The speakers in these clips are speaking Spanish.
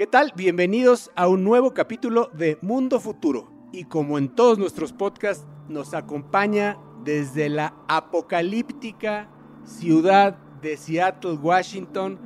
¿Qué tal? Bienvenidos a un nuevo capítulo de Mundo Futuro. Y como en todos nuestros podcasts, nos acompaña desde la apocalíptica ciudad de Seattle, Washington,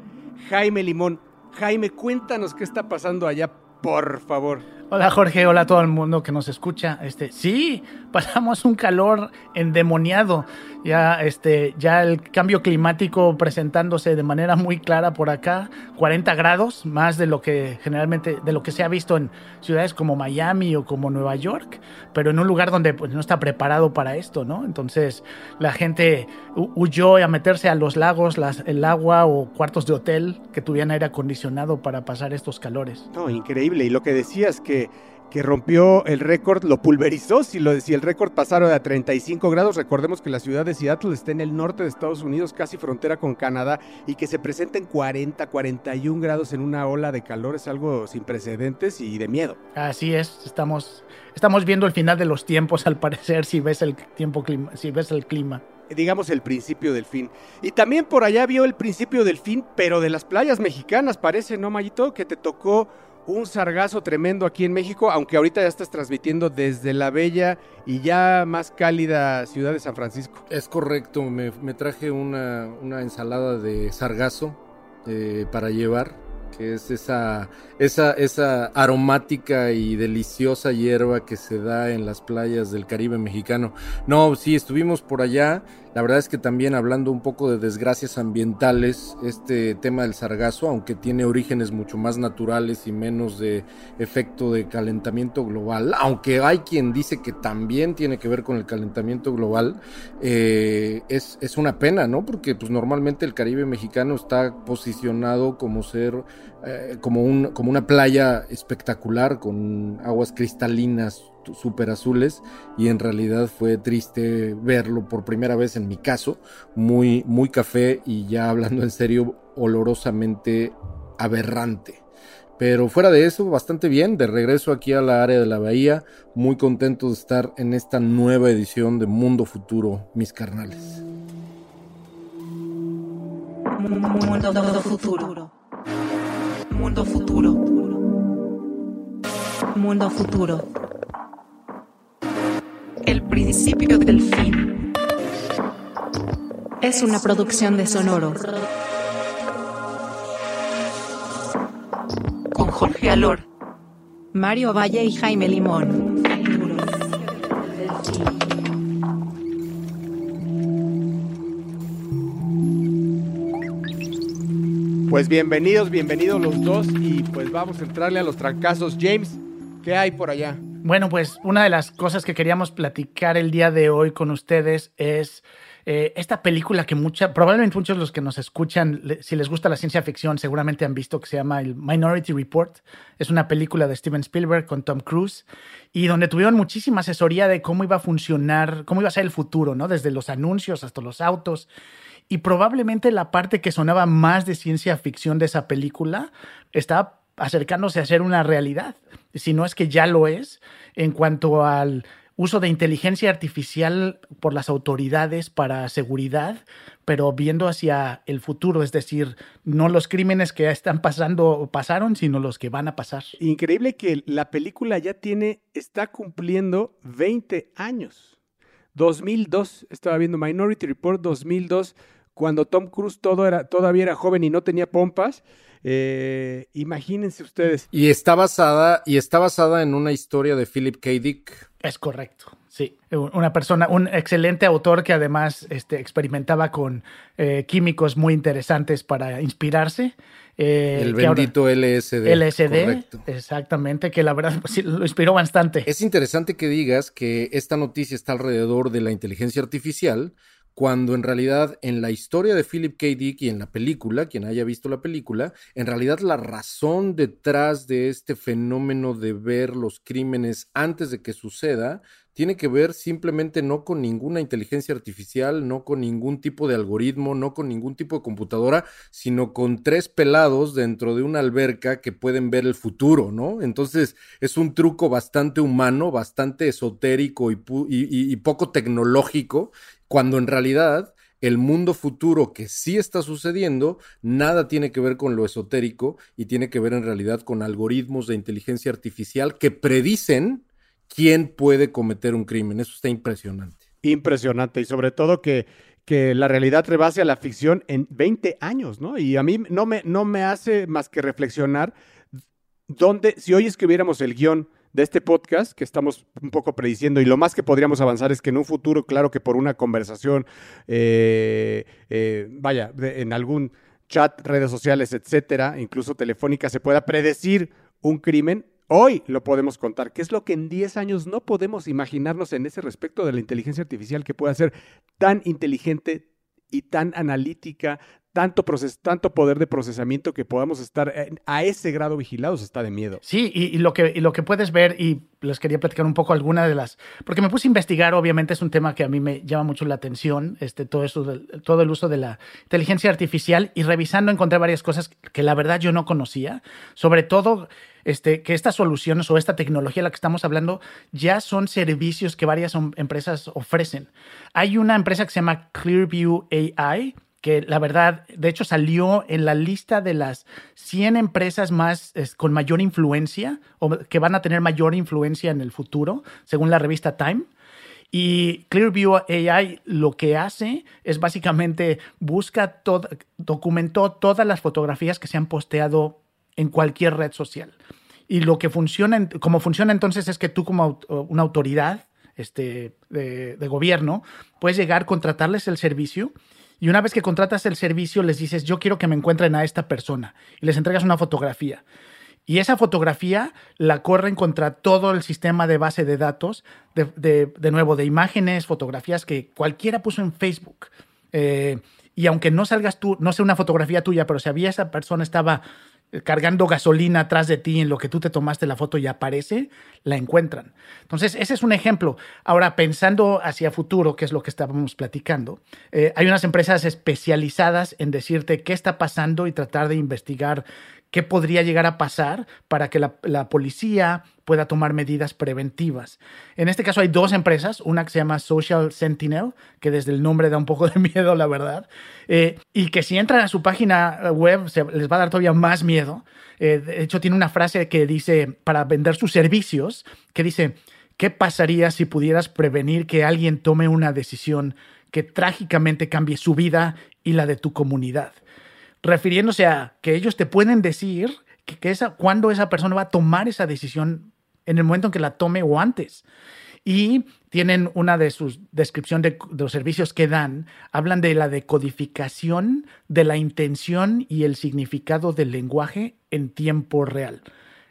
Jaime Limón. Jaime, cuéntanos qué está pasando allá, por favor. Hola Jorge, hola a todo el mundo que nos escucha. Este, sí, pasamos un calor endemoniado. Ya, este, ya el cambio climático presentándose de manera muy clara por acá, 40 grados, más de lo que generalmente, de lo que se ha visto en ciudades como Miami o como Nueva York, pero en un lugar donde pues, no está preparado para esto, ¿no? Entonces la gente huyó a meterse a los lagos, las, el agua o cuartos de hotel que tuvieran aire acondicionado para pasar estos calores. No, increíble. Y lo que decías que que rompió el récord, lo pulverizó. Si, lo, si el récord pasara a 35 grados, recordemos que la ciudad de Seattle está en el norte de Estados Unidos, casi frontera con Canadá, y que se presenten 40, 41 grados en una ola de calor es algo sin precedentes y de miedo. Así es, estamos, estamos viendo el final de los tiempos, al parecer, si ves el, tiempo, si ves el clima digamos el principio del fin. Y también por allá vio el principio del fin, pero de las playas mexicanas, parece, ¿no, Mayito? Que te tocó un sargazo tremendo aquí en México, aunque ahorita ya estás transmitiendo desde la bella y ya más cálida ciudad de San Francisco. Es correcto, me, traje una, ensalada de sargazo eh, para llevar, que es esa, esa, esa aromática y deliciosa hierba que se da en las playas del Caribe mexicano. No, sí, estuvimos por allá la verdad es que también hablando un poco de desgracias ambientales, este tema del sargazo, aunque tiene orígenes mucho más naturales y menos de efecto de calentamiento global, aunque hay quien dice que también tiene que ver con el calentamiento global, eh, es, es, una pena, ¿no? Porque pues normalmente el Caribe mexicano está posicionado como ser, eh, como, un, como una playa espectacular, con aguas cristalinas súper azules y en realidad fue triste verlo por primera vez en mi caso, muy, muy café y ya hablando en serio, olorosamente aberrante. Pero fuera de eso, bastante bien, de regreso aquí a la área de la bahía, muy contento de estar en esta nueva edición de Mundo Futuro, mis carnales. Mundo futuro. Mundo futuro. Mundo futuro el principio del fin. Es una producción de Sonoro. Con Jorge Alor, Mario Valle y Jaime Limón. Pues bienvenidos, bienvenidos los dos y pues vamos a entrarle a los trancazos. James, ¿qué hay por allá? Bueno, pues una de las cosas que queríamos platicar el día de hoy con ustedes es eh, esta película que mucha, probablemente muchos de los que nos escuchan, si les gusta la ciencia ficción, seguramente han visto que se llama el Minority Report. Es una película de Steven Spielberg con Tom Cruise y donde tuvieron muchísima asesoría de cómo iba a funcionar, cómo iba a ser el futuro, ¿no? Desde los anuncios hasta los autos. Y probablemente la parte que sonaba más de ciencia ficción de esa película estaba acercándose a ser una realidad, si no es que ya lo es, en cuanto al uso de inteligencia artificial por las autoridades para seguridad, pero viendo hacia el futuro, es decir, no los crímenes que están pasando o pasaron, sino los que van a pasar. Increíble que la película ya tiene, está cumpliendo 20 años. 2002, estaba viendo Minority Report 2002, cuando Tom Cruise todavía era joven y no tenía pompas eh, imagínense ustedes. Y está basada, y está basada en una historia de Philip K. Dick. Es correcto. Sí, una persona, un excelente autor que además este, experimentaba con eh, químicos muy interesantes para inspirarse. Eh, el bendito LSD. LSD, exactamente, que la verdad pues, lo inspiró bastante. Es interesante que digas que esta noticia está alrededor de la inteligencia artificial, cuando en realidad en la historia de Philip K. Dick y en la película, quien haya visto la película, en realidad la razón detrás de este fenómeno de ver los crímenes antes de que suceda tiene que ver simplemente no con ninguna inteligencia artificial, no con ningún tipo de algoritmo, no con ningún tipo de computadora, sino con tres pelados dentro de una alberca que pueden ver el futuro, ¿no? Entonces es un truco bastante humano, bastante esotérico y, y poco tecnológico cuando en realidad el mundo futuro que sí está sucediendo, nada tiene que ver con lo esotérico y tiene que ver en realidad con algoritmos de inteligencia artificial que predicen quién puede cometer un crimen. Eso está impresionante. Impresionante y sobre todo que, que la realidad rebase a la ficción en 20 años, ¿no? Y a mí no me, no me hace más que reflexionar dónde, si hoy escribiéramos el guion de este podcast que estamos un poco prediciendo y lo más que podríamos avanzar es que en un futuro, claro que por una conversación, eh, eh, vaya, en algún chat, redes sociales, etcétera, incluso telefónica, se pueda predecir un crimen, hoy lo podemos contar, que es lo que en 10 años no podemos imaginarnos en ese respecto de la inteligencia artificial que pueda ser tan inteligente y tan analítica, tanto, tanto poder de procesamiento que podamos estar a ese grado vigilados está de miedo. Sí, y, lo que, lo que puedes ver, y les quería platicar un poco alguna de las, porque me puse a investigar, obviamente es un tema que a mí me llama mucho la atención, este, todo, eso, todo el uso de la inteligencia artificial, y revisando encontré varias cosas que la verdad yo no conocía, sobre todo este, que estas soluciones o esta tecnología de la que estamos hablando ya son servicios que varias empresas ofrecen. Hay una empresa que se llama Clearview AI, que la verdad, de hecho, salió en la lista de las 100 empresas más con mayor influencia o que van a tener mayor influencia en el futuro, según la revista Time. Y Clearview AI lo que hace es básicamente busca todo, documentó todas las fotografías que se han posteado en cualquier red social. Y lo que funciona, como funciona entonces es que tú como una autoridad este, de, de gobierno puedes llegar, contratarles el servicio y una vez que contratas el servicio, les dices, yo quiero que me encuentren a esta persona. Y les entregas una fotografía. Y esa fotografía la corren contra todo el sistema de base de datos, de, nuevo, de imágenes, fotografías que cualquiera puso en Facebook. Eh, y aunque no salgas tú, no sé una fotografía tuya, pero si había esa persona estaba cargando gasolina atrás de ti en lo que tú te tomaste la foto y aparece, la encuentran. Entonces, ese es un ejemplo. Ahora, pensando hacia futuro, que es lo que estábamos platicando, eh, hay unas empresas especializadas en decirte qué está pasando y tratar de investigar qué podría llegar a pasar para que la, policía pueda tomar medidas preventivas. En este caso hay dos empresas, una que se llama Social Sentinel, que desde el nombre da un poco de miedo, la verdad, eh, y que si entran a su página web les va a dar todavía más miedo. Eh, de hecho, tiene una frase que dice, para vender sus servicios, que dice, ¿qué pasaría si pudieras prevenir que alguien tome una decisión que trágicamente cambie su vida y la de tu comunidad? Refiriéndose a que ellos te pueden decir que, esa, cuándo esa persona va a tomar esa decisión en el momento en que la tome o antes. Y tienen una de sus descripciones de, los servicios que dan, hablan de la decodificación de la intención y el significado del lenguaje en tiempo real.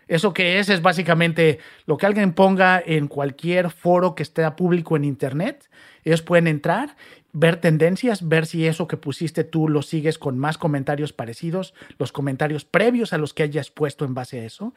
Eso que es es básicamente lo que alguien ponga en cualquier foro que esté público en Internet. Ellos pueden entrar ver tendencias, ver si eso que pusiste tú lo sigues con más comentarios parecidos, los comentarios previos a los que hayas puesto en base a eso,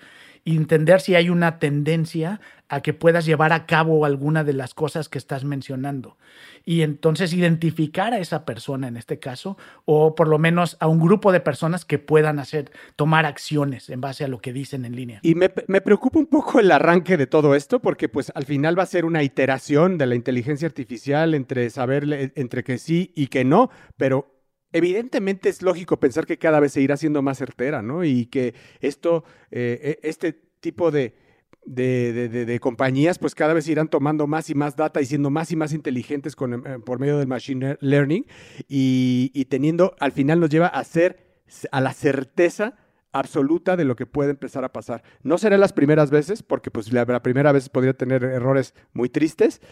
entender si hay una tendencia a que puedas llevar a cabo alguna de las cosas que estás mencionando. Y entonces identificar a esa persona en este caso, o por lo menos a un grupo de personas que puedan hacer, tomar acciones en base a lo que dicen en línea. Y me, me preocupa un poco el arranque de todo esto, porque pues al final va a ser una iteración de la inteligencia artificial entre saber, entre que sí y que no, pero evidentemente es lógico pensar que cada vez se irá siendo más certera, ¿no? Y que esto, eh, e, este tipo de, de, compañías, pues cada vez irán tomando más y más data y siendo más y más inteligentes eh, por medio del machine learning y, teniendo, al final nos lleva a ser, a la certeza absoluta de lo que puede empezar a pasar. No será las primeras veces, porque pues la primera vez podría tener errores muy tristes,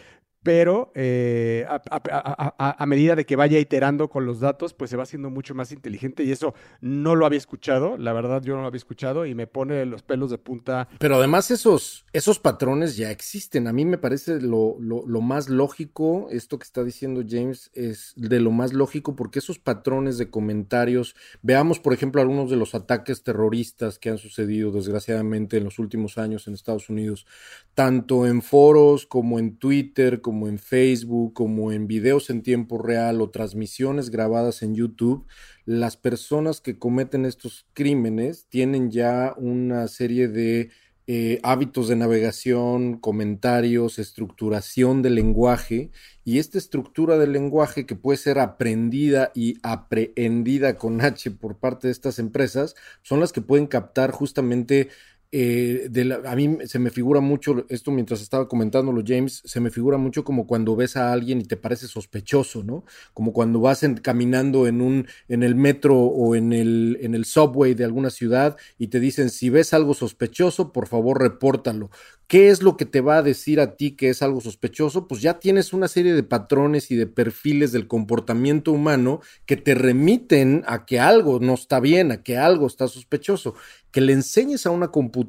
pero eh, a, medida de que vaya iterando con los datos, pues se va haciendo mucho más inteligente y eso no lo había escuchado, la verdad yo no lo había escuchado y me pone los pelos de punta. Pero además esos, esos patrones ya existen, a mí me parece lo, lo, más lógico, esto que está diciendo James es de lo más lógico porque esos patrones de comentarios, veamos por ejemplo algunos de los ataques terroristas que han sucedido desgraciadamente en los últimos años en Estados Unidos, tanto en foros como en Twitter, como como en Facebook, como en videos en tiempo real o transmisiones grabadas en YouTube, las personas que cometen estos crímenes tienen ya una serie de eh, hábitos de navegación, comentarios, estructuración del lenguaje. Y esta estructura del lenguaje que puede ser aprendida y aprehendida con H por parte de estas empresas, son las que pueden captar justamente eh, a mí se me figura mucho, esto mientras estaba comentándolo James, se me figura mucho como cuando ves a alguien y te parece sospechoso, ¿no? Como cuando vas caminando en un, en el metro o en el, en el subway de alguna ciudad y te dicen, si ves algo sospechoso, por favor, repórtalo. ¿Qué es lo que te va a decir a ti que es algo sospechoso? Pues ya tienes una serie de patrones y de perfiles del comportamiento humano que te remiten a que algo no está bien, a que algo está sospechoso. Que le enseñes a una computadora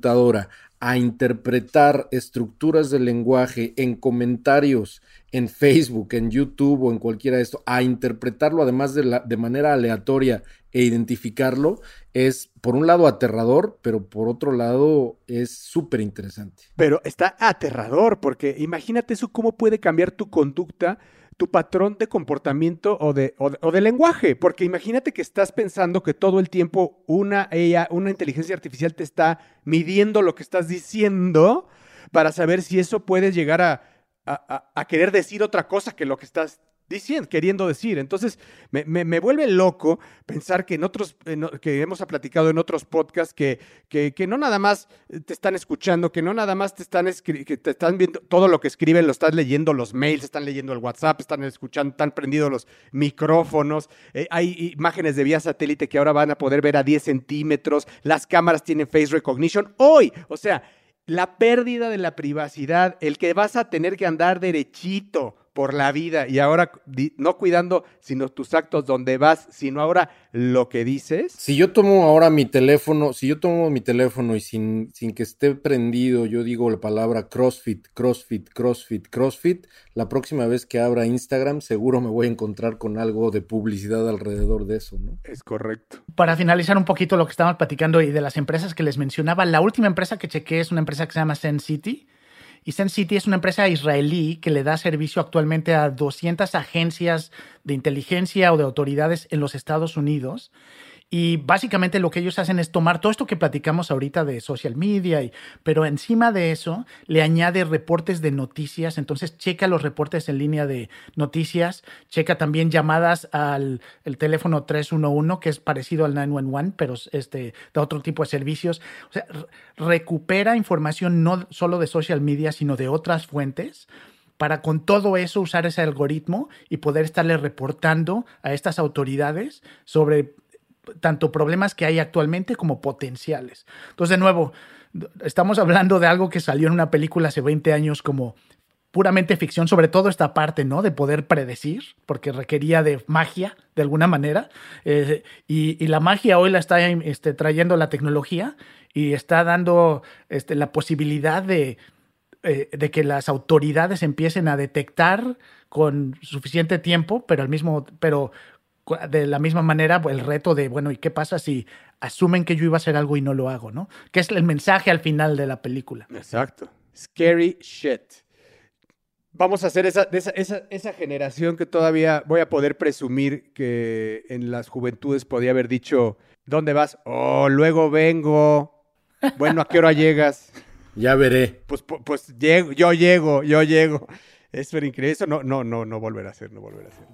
a interpretar estructuras del lenguaje en comentarios en Facebook, en YouTube o en cualquiera de esto, a interpretarlo además de, la, de manera aleatoria e identificarlo, es por un lado aterrador, pero por otro lado es súper interesante. Pero está aterrador, porque imagínate eso, cómo puede cambiar tu conducta tu patrón de comportamiento o de, o de, lenguaje, porque imagínate que estás pensando que todo el tiempo una, ella, una inteligencia artificial te está midiendo lo que estás diciendo para saber si eso puede llegar a, a querer decir otra cosa que lo que estás diciendo, queriendo decir. Entonces, me, me, vuelve loco pensar que en otros, que hemos platicado en otros podcasts, que, que, que, no nada más te están escuchando, que no nada más te están, que te están viendo todo lo que escriben, lo estás leyendo, los mails, están leyendo el WhatsApp, están escuchando, están prendidos los micrófonos, eh, hay imágenes de vía satélite que ahora van a poder ver a 10 centímetros, las cámaras tienen face recognition. Hoy, o sea, la pérdida de la privacidad, el que vas a tener que andar derechito por la vida y ahora no cuidando sino tus actos donde vas, sino ahora lo que dices. Si yo tomo ahora mi teléfono, si yo tomo mi teléfono y sin, sin que esté prendido, yo digo la palabra CrossFit, CrossFit, CrossFit, CrossFit, la próxima vez que abra Instagram seguro me voy a encontrar con algo de publicidad alrededor de eso, ¿no? Es correcto. Para finalizar un poquito lo que estábamos platicando y de las empresas que les mencionaba, la última empresa que chequé es una empresa que se llama Zen City y City es una empresa israelí que le da servicio actualmente a 200 agencias de inteligencia o de autoridades en los Estados Unidos y básicamente lo que ellos hacen es tomar todo esto que platicamos ahorita de social media, y, pero encima de eso le añade reportes de noticias. Entonces checa los reportes en línea de noticias, checa también llamadas al el teléfono 311, que es parecido al 911, pero este, de otro tipo de servicios. O sea, recupera información no solo de social media, sino de otras fuentes para con todo eso usar ese algoritmo y poder estarle reportando a estas autoridades sobre tanto problemas que hay actualmente como potenciales. Entonces, de nuevo, estamos hablando de algo que salió en una película hace 20 años como puramente ficción, sobre todo esta parte, ¿no? De poder predecir, porque requería de magia, de alguna manera. Eh, y, la magia hoy la está este, trayendo la tecnología y está dando este, la posibilidad de, eh, de que las autoridades empiecen a detectar con suficiente tiempo, pero al mismo, pero de la misma manera el reto de, bueno, ¿y qué pasa si asumen que yo iba a hacer algo y no lo hago, ¿no? Que es el mensaje al final de la película. Exacto. Scary shit. Vamos a hacer esa, esa, esa, esa generación que todavía voy a poder presumir que en las juventudes podía haber dicho, ¿dónde vas? Oh, luego vengo. Bueno, ¿a qué hora llegas? Ya veré. Pues, pues, llego, yo llego, yo llego. Es increíble. Eso no, no, no, no volverá a ser, no volverá a ser.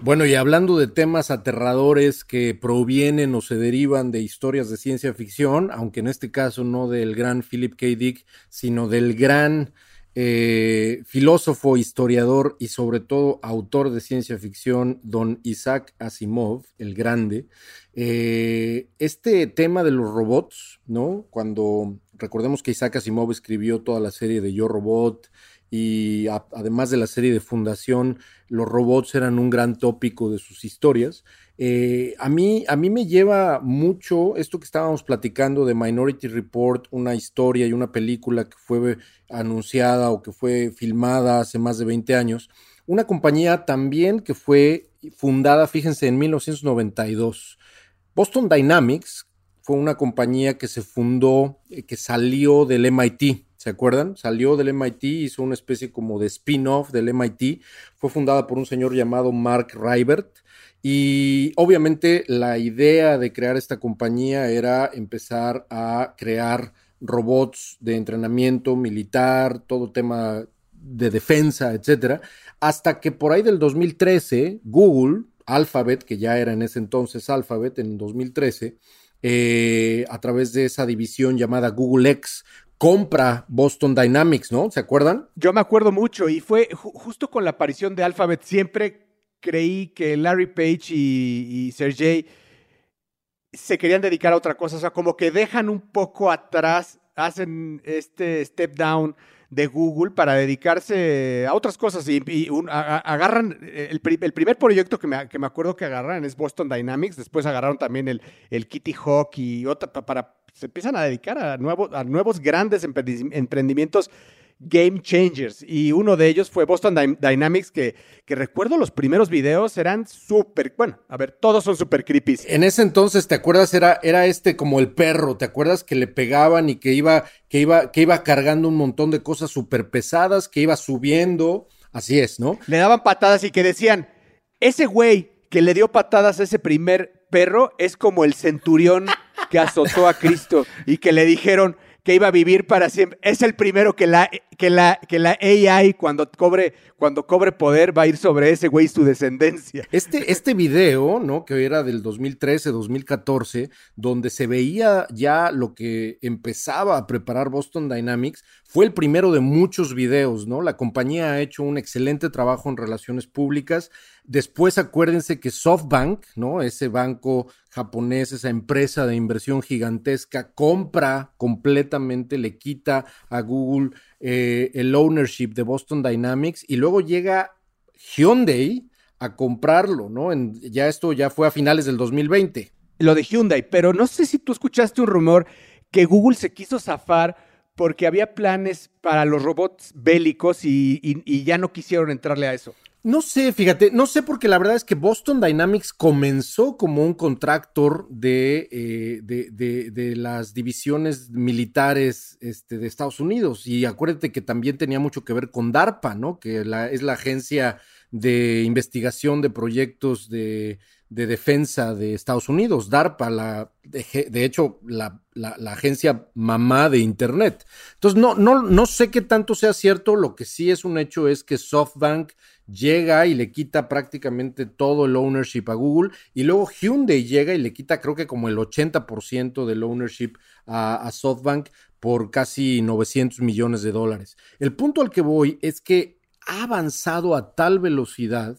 Bueno, y hablando de temas aterradores que provienen o se derivan de historias de ciencia ficción, aunque en este caso no del gran Philip K. Dick, sino del gran eh, filósofo, historiador y sobre todo autor de ciencia ficción, don Isaac Asimov, el grande. Eh, este tema de los robots, ¿no? Cuando recordemos que Isaac Asimov escribió toda la serie de Yo Robot y además de la serie de Fundación, los robots eran un gran tópico de sus historias. Eh, a, mí, a mí me lleva mucho esto que estábamos platicando de Minority Report, una historia y una película que fue anunciada o que fue filmada hace más de 20 años. Una compañía también que fue fundada, fíjense, en 1992. Boston Dynamics fue una compañía que se fundó, eh, que salió del MIT, ¿se acuerdan? Salió del MIT, hizo una especie como de spin-off del MIT, fue fundada por un señor llamado Mark Rybert y obviamente la idea de crear esta compañía era empezar a crear robots de entrenamiento militar, todo tema de defensa, etcétera, hasta que por ahí del 2013 Google, Alphabet, que ya era en ese entonces Alphabet en 2013, eh, a través de esa división llamada Google X, compra Boston Dynamics, ¿no? ¿Se acuerdan? Yo me acuerdo mucho y fue justo con la aparición de Alphabet, siempre creí que Larry Page y, y Sergey se querían dedicar a otra cosa, o sea, como que dejan un poco atrás, hacen este step down de Google para dedicarse a otras cosas. Y, agarran, el, primer proyecto que me, que me, acuerdo que agarran es Boston Dynamics, después agarraron también el, el Kitty Hawk y otra, para, se empiezan a dedicar a, a nuevos grandes emprendimientos game changers. Y uno de ellos fue Boston Dynamics, que, que recuerdo los primeros videos eran súper, bueno, a ver, todos son súper creepy. En ese entonces, ¿te acuerdas? Era, era este como el perro, ¿te acuerdas? Que le pegaban y que iba, que iba, que iba cargando un montón de cosas súper pesadas, que iba subiendo. Así es, ¿no? Le daban patadas y que decían, ese güey que le dio patadas a ese primer perro es como el centurión que azotó a Cristo y que le dijeron, que iba a vivir para siempre. Es el primero que la, que la, que la AI cuando cobre, cuando cobre poder va a ir sobre ese güey su descendencia. Este, este video, ¿no? Que era del 2013, 2014, donde se veía ya lo que empezaba a preparar Boston Dynamics, fue el primero de muchos videos, ¿no? La compañía ha hecho un excelente trabajo en relaciones públicas. Después acuérdense que SoftBank, ¿no? Ese banco japonés, esa empresa de inversión gigantesca, compra completamente, le quita a Google eh, el ownership de Boston Dynamics y luego llega Hyundai a comprarlo, ¿no? ya esto ya fue a finales del 2020. Lo de Hyundai, pero no sé si tú escuchaste un rumor que Google se quiso zafar porque había planes para los robots bélicos y, ya no quisieron entrarle a eso. No sé, fíjate, no sé porque la verdad es que Boston Dynamics comenzó como un contractor de, eh, de, las divisiones militares este, de Estados Unidos y acuérdate que también tenía mucho que ver con DARPA, ¿no? Que es la agencia de investigación de proyectos de, de defensa de Estados Unidos, DARPA, la, de, hecho, la, la, agencia mamá de Internet. Entonces, no, no, no sé qué tanto sea cierto, lo que sí es un hecho es que SoftBank llega y le quita prácticamente todo el ownership a Google y luego Hyundai llega y le quita creo que como el 80% del ownership a, a SoftBank por casi 900 millones de dólares. El punto al que voy es que ha avanzado a tal velocidad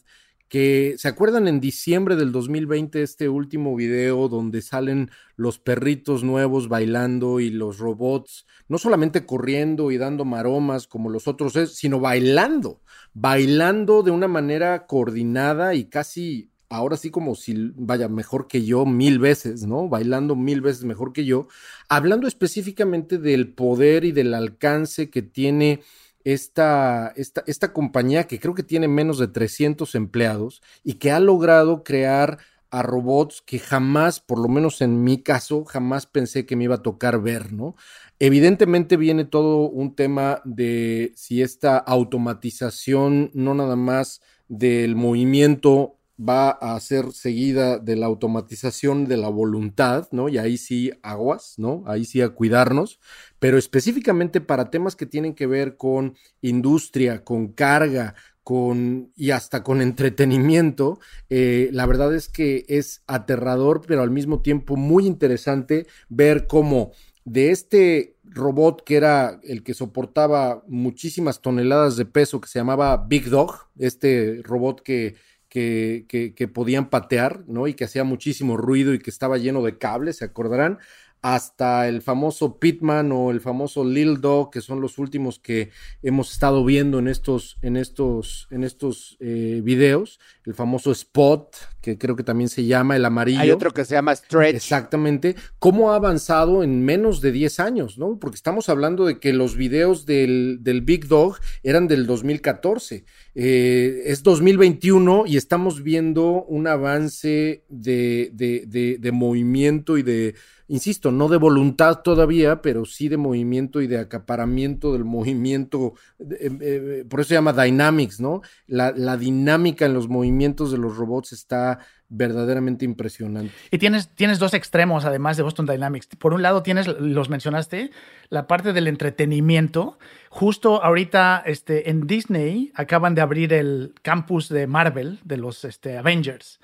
que se acuerdan en diciembre del 2020 este último video donde salen los perritos nuevos bailando y los robots no solamente corriendo y dando maromas como los otros sino bailando, bailando de una manera coordinada y casi ahora sí como si vaya mejor que yo mil veces, ¿no? Bailando mil veces mejor que yo, hablando específicamente del poder y del alcance que tiene esta, esta, esta compañía que creo que tiene menos de 300 empleados y que ha logrado crear a robots que jamás, por lo menos en mi caso, jamás pensé que me iba a tocar ver, ¿no? Evidentemente viene todo un tema de si esta automatización no nada más del movimiento va a ser seguida de la automatización de la voluntad, ¿no? Y ahí sí aguas, ¿no? Ahí sí a cuidarnos, pero específicamente para temas que tienen que ver con industria, con carga, con y hasta con entretenimiento, eh, la verdad es que es aterrador, pero al mismo tiempo muy interesante ver cómo de este robot que era el que soportaba muchísimas toneladas de peso, que se llamaba Big Dog, este robot que que, que, podían patear, ¿no? Y que hacía muchísimo ruido y que estaba lleno de cables, ¿se acordarán? Hasta el famoso Pitman o el famoso Lil Dog, que son los últimos que hemos estado viendo en estos, en estos, en estos eh, videos. El famoso Spot, que creo que también se llama el amarillo. Hay otro que se llama Stretch. Exactamente. ¿Cómo ha avanzado en menos de 10 años, no? Porque estamos hablando de que los videos del, del Big Dog eran del 2014. Eh, es 2021 y estamos viendo un avance de, de, de movimiento y de insisto, no de voluntad todavía, pero sí de movimiento y de acaparamiento del movimiento, eh, eh, por eso se llama Dynamics, ¿no? La, la dinámica en los movimientos de los robots está verdaderamente impresionante. Y tienes, tienes dos extremos, además de Boston Dynamics. Por un lado, tienes, los mencionaste, la parte del entretenimiento. Justo ahorita este, en Disney acaban de abrir el campus de Marvel, de los este, Avengers.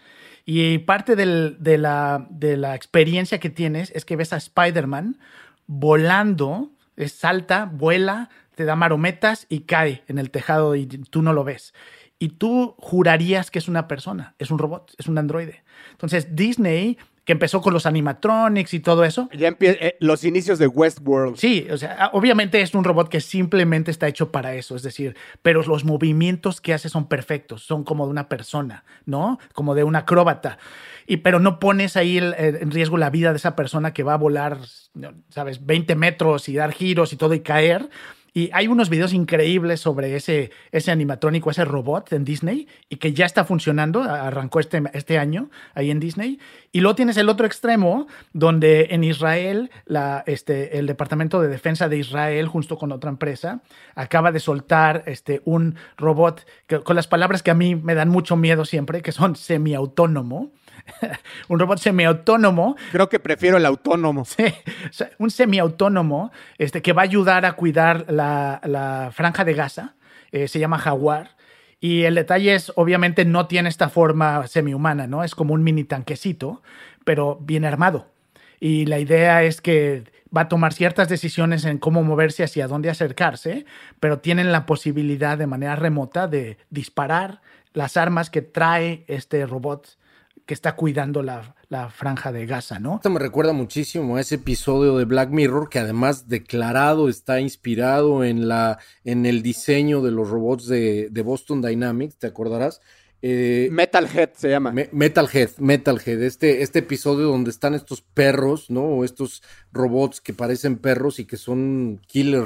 Y parte de, la, de la experiencia que tienes es que ves a Spider-Man volando, salta, vuela, te da marometas y cae en el tejado y tú no lo ves y tú jurarías que es una persona, es un robot, es un androide. Entonces Disney, que empezó con los animatronics y todo eso. Ya empieza eh, los inicios de Westworld. Sí, o sea, obviamente es un robot que simplemente está hecho para eso, es decir, pero los movimientos que hace son perfectos, son como de una persona, ¿no? Como de un acróbata. Y, pero no pones ahí en riesgo la vida de esa persona que va a volar, ¿sabes?, 20 metros y dar giros y todo y caer y hay unos videos increíbles sobre ese, ese animatrónico, ese robot en Disney, y que ya está funcionando, arrancó este, este año ahí en Disney. Y luego tienes el otro extremo, donde en Israel, este, el Departamento de Defensa de Israel, junto con otra empresa, acaba de soltar este, un robot con las palabras que a mí me dan mucho miedo siempre, que son semiautónomo un robot semiautónomo. Creo que prefiero el autónomo. Sí, un semiautónomo este, que va a ayudar a cuidar la, franja de Gaza. Eh, se llama Jaguar. Y el detalle es, obviamente, no tiene esta forma semihumana, ¿no? Es como un mini tanquecito, pero bien armado. Y la idea es que va a tomar ciertas decisiones en cómo moverse, hacia dónde acercarse, pero tienen la posibilidad de manera remota de disparar las armas que trae este robot que está cuidando la, franja de Gaza, ¿no? Esto me recuerda muchísimo a ese episodio de Black Mirror que además declarado está inspirado en, la, en el diseño de los robots de, Boston Dynamics, ¿te acordarás? Eh, Metalhead se llama. Metalhead, Metalhead, este, este episodio donde están estos perros, ¿no? O estos robots que parecen perros y que son killer,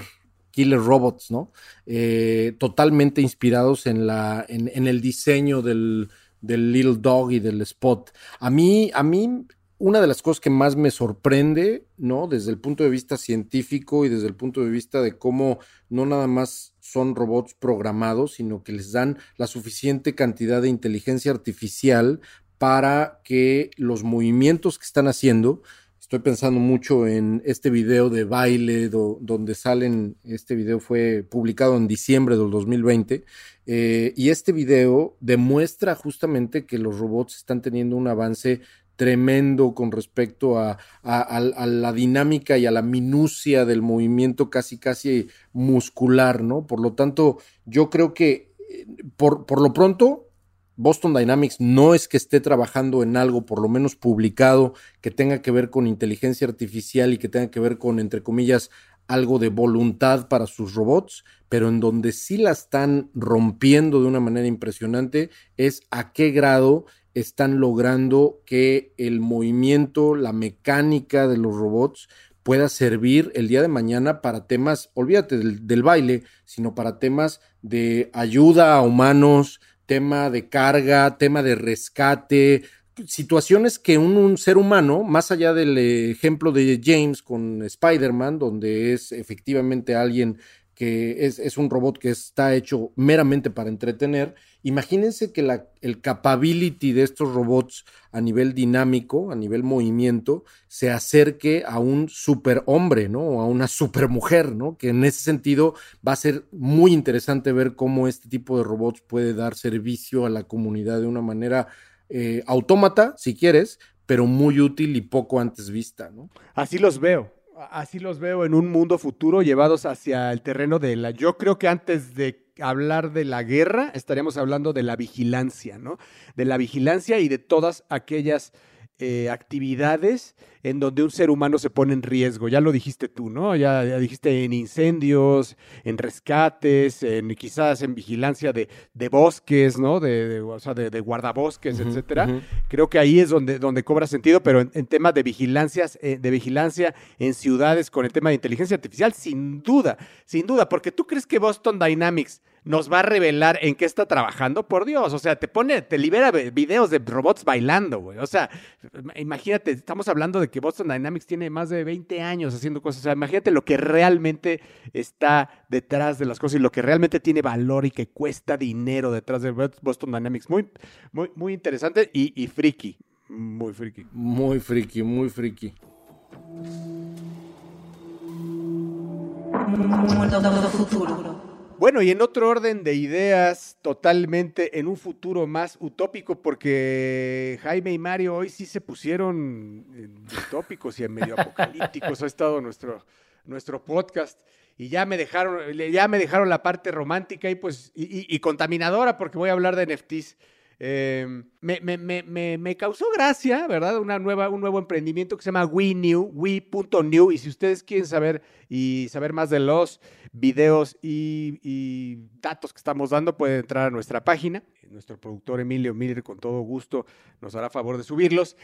killer robots, ¿no? Eh, totalmente inspirados en, la, en el diseño del, del Little Dog y del Spot. A mí, a mí, una de las cosas que más me sorprende, ¿no? Desde el punto de vista científico y desde el punto de vista de cómo no nada más son robots programados, sino que les dan la suficiente cantidad de inteligencia artificial para que los movimientos que están haciendo Estoy pensando mucho en este video de baile donde salen, este video fue publicado en diciembre del 2020 eh, y este video demuestra justamente que los robots están teniendo un avance tremendo con respecto a, la dinámica y a la minucia del movimiento casi casi muscular, ¿no? Por lo tanto, yo creo que eh, por, por lo pronto Boston Dynamics no es que esté trabajando en algo, por lo menos publicado, que tenga que ver con inteligencia artificial y que tenga que ver con, entre comillas, algo de voluntad para sus robots, pero en donde sí la están rompiendo de una manera impresionante es a qué grado están logrando que el movimiento, la mecánica de los robots pueda servir el día de mañana para temas, olvídate del, del baile, sino para temas de ayuda a humanos, tema de carga, tema de rescate, situaciones que un, ser humano, más allá del ejemplo de James con Spider-Man, donde es efectivamente alguien que es, un robot que está hecho meramente para entretener, imagínense que la, el capability de estos robots a nivel dinámico, a nivel movimiento, se acerque a un superhombre, ¿no? O a una supermujer, ¿no? Que en ese sentido va a ser muy interesante ver cómo este tipo de robots puede dar servicio a la comunidad de una manera eh, autómata, si quieres, pero muy útil y poco antes vista, ¿no? Así los veo así los veo en un mundo futuro llevados hacia el terreno de la... Yo creo que antes de hablar de la guerra, estaríamos hablando de la vigilancia, ¿no? De la vigilancia y de todas aquellas eh, actividades en donde un ser humano se pone en riesgo. Ya lo dijiste tú, ¿no? Ya, dijiste en incendios, en rescates, en quizás en vigilancia de, bosques, ¿no? De, o sea, de, guardabosques, etcétera. Creo que ahí es donde, donde cobra sentido, pero en, temas de vigilancias, eh, de vigilancia en ciudades con el tema de inteligencia artificial, sin duda, sin duda, porque tú crees que Boston Dynamics nos va a revelar en qué está trabajando, por Dios. O sea, te pone, te libera videos de robots bailando, güey. O sea, imagínate, estamos hablando de que Boston Dynamics tiene más de 20 años haciendo cosas. O sea, imagínate lo que realmente está detrás de las cosas y lo que realmente tiene valor y que cuesta dinero detrás de Boston Dynamics. Muy, muy, muy interesante y, y friki. Muy friki. Muy friki, muy friki. futuro. Bueno, y en otro orden de ideas, totalmente en un futuro más utópico, porque Jaime y Mario hoy sí se pusieron utópicos y en medio apocalípticos. ha estado nuestro, nuestro podcast. Y ya me dejaron, ya me dejaron la parte romántica y pues, y, y contaminadora, porque voy a hablar de NFTs. Em, me, me, me, me, causó gracia, ¿verdad? Una nueva, un nuevo emprendimiento que se llama WeNew, We.new. Y si ustedes quieren saber y saber más de los videos y, y, datos que estamos dando, pueden entrar a nuestra página. Nuestro productor Emilio Miller, con todo gusto, nos hará favor de subirlos.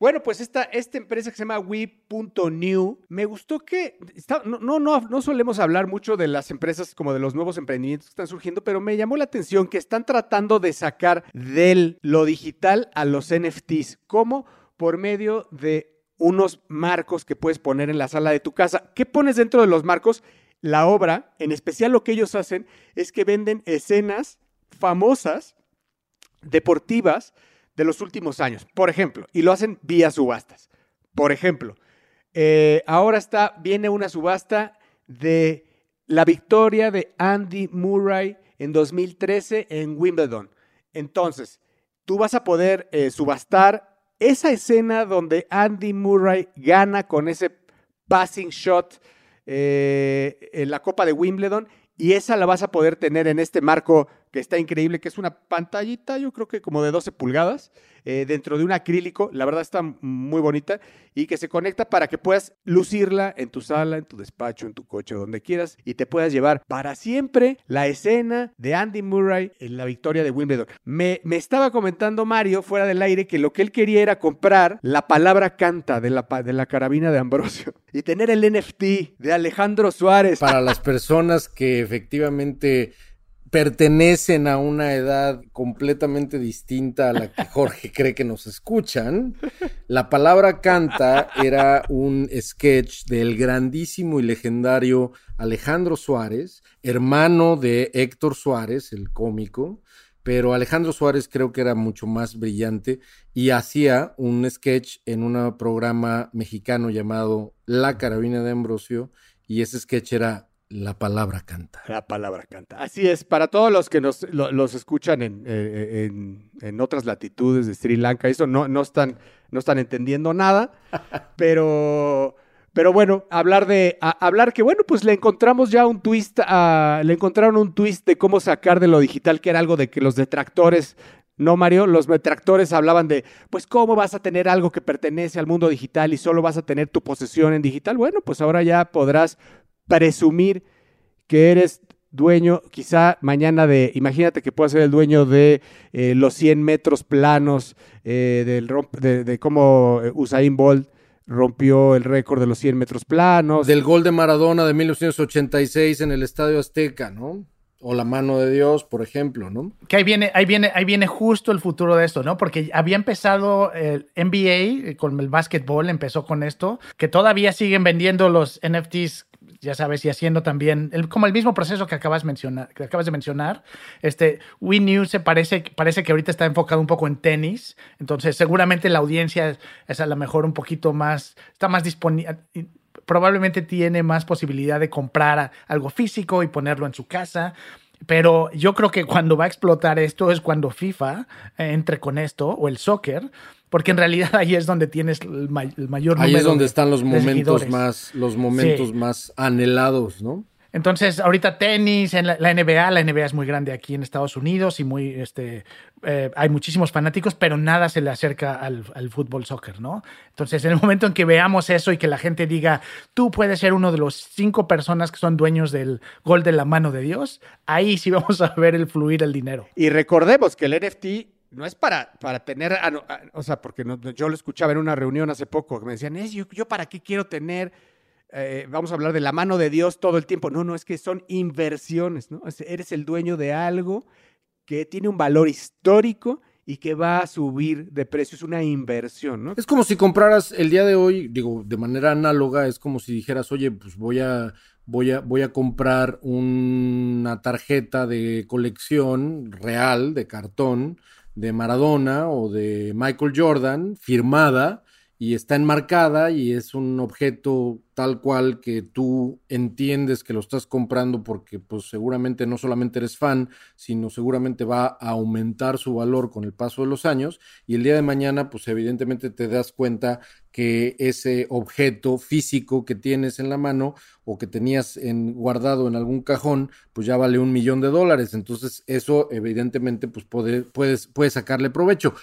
Bueno, pues esta, esta empresa que se llama We.new, me gustó que no, no, no, no solemos hablar mucho de las empresas como de los nuevos emprendimientos que están surgiendo, pero me llamó la atención que están tratando de sacar de lo digital a los NFTs, como por medio de unos marcos que puedes poner en la sala de tu casa. ¿Qué pones dentro de los marcos? La obra, en especial lo que ellos hacen, es que venden escenas famosas, deportivas, de los últimos años. Por ejemplo, y lo hacen vía subastas. Por ejemplo, eh, ahora está, viene una subasta de la victoria de Andy Murray en 2013 en Wimbledon. Entonces, tú vas a poder eh, subastar esa escena donde Andy Murray gana con ese passing shot eh, en la Copa de Wimbledon y esa la vas a poder tener en este marco que está increíble, que es una pantallita, yo creo que como de 12 pulgadas, eh, dentro de un acrílico, la verdad está muy bonita, y que se conecta para que puedas lucirla en tu sala, en tu despacho, en tu coche, donde quieras, y te puedas llevar para siempre la escena de Andy Murray en la victoria de Wimbledon. Me, me estaba comentando Mario fuera del aire que lo que él quería era comprar la palabra canta de la, de la carabina de Ambrosio y tener el NFT de Alejandro Suárez. Para las personas que efectivamente pertenecen a una edad completamente distinta a la que Jorge cree que nos escuchan. La palabra canta era un sketch del grandísimo y legendario Alejandro Suárez, hermano de Héctor Suárez, el cómico, pero Alejandro Suárez creo que era mucho más brillante y hacía un sketch en un programa mexicano llamado La Carabina de Ambrosio y ese sketch era la palabra canta. La palabra canta. Así es, para todos los que nos los escuchan eh, en, en, otras latitudes de Sri Lanka, eso no, no, están, no están entendiendo nada, pero, pero bueno, hablar de, hablar que bueno, pues le encontramos ya un twist, le encontraron un twist de cómo sacar de lo digital, que era algo de que los detractores no, Mario, los detractores hablaban de, pues, ¿cómo vas a tener algo que pertenece al mundo digital y solo vas a tener tu posesión en digital? Bueno, pues ahora ya podrás presumir que eres dueño, quizá mañana de, imagínate que puedas ser el dueño de eh, los 100 metros planos, eh, del de, de, cómo eh, Usain Bolt rompió el récord de los 100 metros planos. Del gol de Maradona de 1986 en el Estadio Azteca, ¿no? o la mano de Dios, por ejemplo, ¿no? Que ahí viene, ahí viene, ahí viene justo el futuro de esto, ¿no? Porque había empezado el NBA con el básquetbol, empezó con esto, que todavía siguen vendiendo los NFTs ya sabes, y haciendo también, como el mismo proceso que acabas, mencionar, que acabas de mencionar, este, We se parece, parece que ahorita está enfocado un poco en tenis, entonces seguramente la audiencia es a lo mejor un poquito más, está más disponible, probablemente tiene más posibilidad de comprar algo físico y ponerlo en su casa. Pero yo creo que cuando va a explotar esto es cuando FIFA entre con esto o el soccer, porque en realidad ahí es donde tienes el, mayor número. Ahí es donde están los momentos más, los momentos más anhelados, ¿no? Entonces, ahorita tenis, en la, NBA, la NBA es muy grande aquí en Estados Unidos y muy, este, eh, hay muchísimos fanáticos, pero nada se le acerca al, al, fútbol soccer, ¿no? Entonces, en el momento en que veamos eso y que la gente diga, tú puedes ser uno de los cinco personas que son dueños del gol de la mano de Dios, ahí sí vamos a ver el fluir el dinero. Y recordemos que el NFT no es para, para tener, o sea, porque yo lo escuchaba en una reunión hace poco, que me decían, es, yo, yo para qué quiero tener eh, vamos a hablar de la mano de Dios todo el tiempo. No, no, es que son inversiones, ¿no? eres el dueño de algo que tiene un valor histórico y que va a subir de precio. Es una inversión, ¿no? Es como si compraras el día de hoy, digo, de manera análoga, es como si dijeras, oye, pues voy a, voy a, voy a comprar una tarjeta de colección real, de cartón, de Maradona o de Michael Jordan, firmada, y está enmarcada y es un objeto tal cual que tú entiendes que lo estás comprando porque pues seguramente no solamente eres fan, sino seguramente va a aumentar su valor con el paso de los años y el día de mañana pues evidentemente te das cuenta que ese objeto físico que tienes en la mano o que tenías en, guardado en algún cajón pues ya vale un millón de dólares. Entonces eso evidentemente pues puede, puedes, puedes sacarle provecho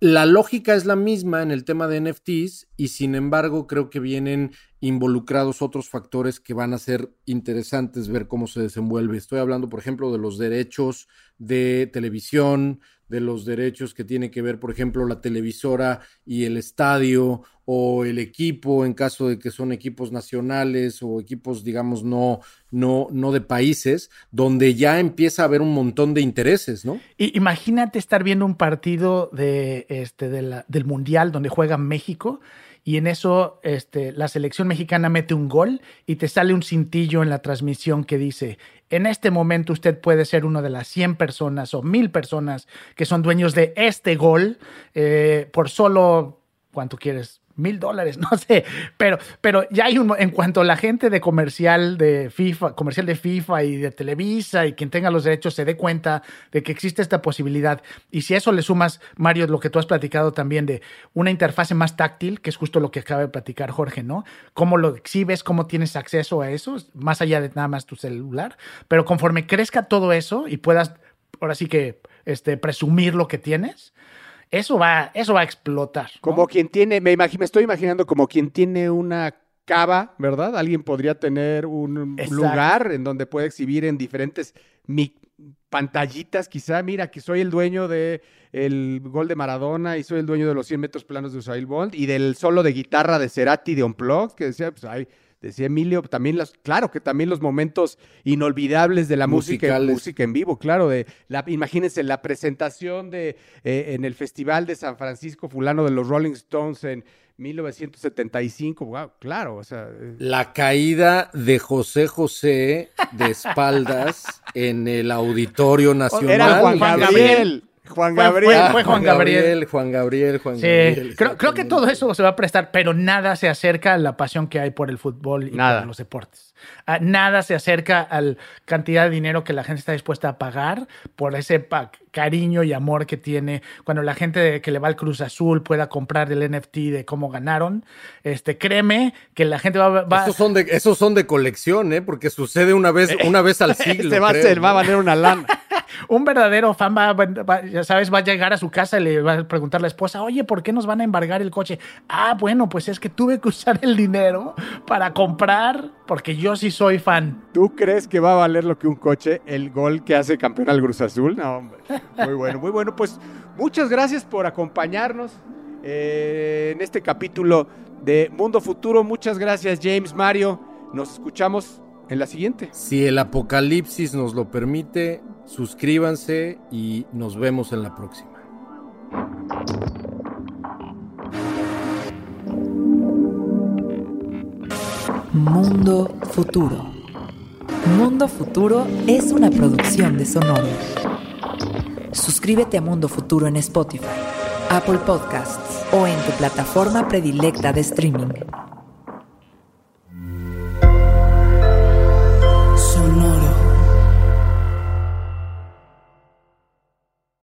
la lógica es la misma en el tema de NFTs y sin embargo creo que vienen involucrados otros factores que van a ser interesantes ver cómo se desenvuelve. Estoy hablando, por ejemplo, de los derechos de televisión, de los derechos que tiene que ver, por ejemplo, la televisora y el estadio o el equipo en caso de que son equipos nacionales o equipos, digamos, no, no, no de países, donde ya empieza a haber un montón de intereses, ¿no? Y imagínate estar viendo un partido de, este, del Mundial donde juega México y en eso este, la selección mexicana mete un gol y te sale un cintillo en la transmisión que dice, en este momento usted puede ser uno de las 100 personas o 1000 personas que son dueños de este gol eh, por solo, ¿cuánto quieres? Mil dólares, no sé, pero, pero ya hay un, en cuanto a la gente de comercial de FIFA, comercial de FIFA y de Televisa y quien tenga los derechos se dé cuenta de que existe esta posibilidad. Y si a eso le sumas, Mario, lo que tú has platicado también de una interfase más táctil, que es justo lo que acaba de platicar Jorge, ¿no? Cómo lo exhibes, cómo tienes acceso a eso, más allá de nada más tu celular, pero conforme crezca todo eso y puedas, ahora sí que, este, presumir lo que tienes, eso va, eso va a explotar. Como quien tiene, me, me estoy imaginando como quien tiene una cava, ¿verdad? Alguien podría tener un lugar en donde puede exhibir en diferentes pantallitas, quizá, mira, que soy el dueño de el gol de Maradona y soy el dueño de los 100 metros planos de Usain Bolt y del solo de guitarra de Cerati de Unplugged, que decía, pues hay Decía Emilio, también las, claro que también los momentos inolvidables de la música, música en vivo, claro, de la, imagínense la presentación de eh, en el Festival de San Francisco fulano de los Rolling Stones en 1975, wow, claro, o sea, eh. la caída de José José de espaldas en el Auditorio Nacional. Era Juan Gabriel. Juan Gabriel. Fue, Juan, Gabriel. Juan Gabriel, Juan Gabriel. Creo, creo, que todo eso se va a prestar, pero nada se acerca a la pasión que hay por el fútbol y por los deportes. Ah, nada se acerca a la cantidad de dinero que la gente está dispuesta a pagar por ese cariño y amor que tiene. Cuando la gente que le va al Cruz Azul pueda comprar el NFT de cómo ganaron, este, créeme que la gente va, va... Esos son de, esos son de colección, ¿eh? Porque sucede una vez, una vez al siglo. Este va, a va a valer una lana. Un verdadero fan va, ya sabes, va a llegar a su casa y le va a preguntar a la esposa, oye, ¿por qué nos van a embargar el coche? Ah, bueno, pues es que tuve que usar el dinero para comprar, porque yo sí soy fan. ¿Tú crees que va a valer lo que un coche el gol que hace campeón al Cruz Azul? No, hombre. Muy bueno, muy bueno. Pues muchas gracias por acompañarnos eh, en este capítulo de Mundo Futuro. Muchas gracias, James, Mario. Nos escuchamos en la siguiente. Si el apocalipsis nos lo permite, suscríbanse y nos vemos en la próxima. Mundo Futuro. Mundo Futuro es una producción de Sonoro. Suscríbete a Mundo Futuro en Spotify, Apple Podcasts o en tu plataforma predilecta de streaming.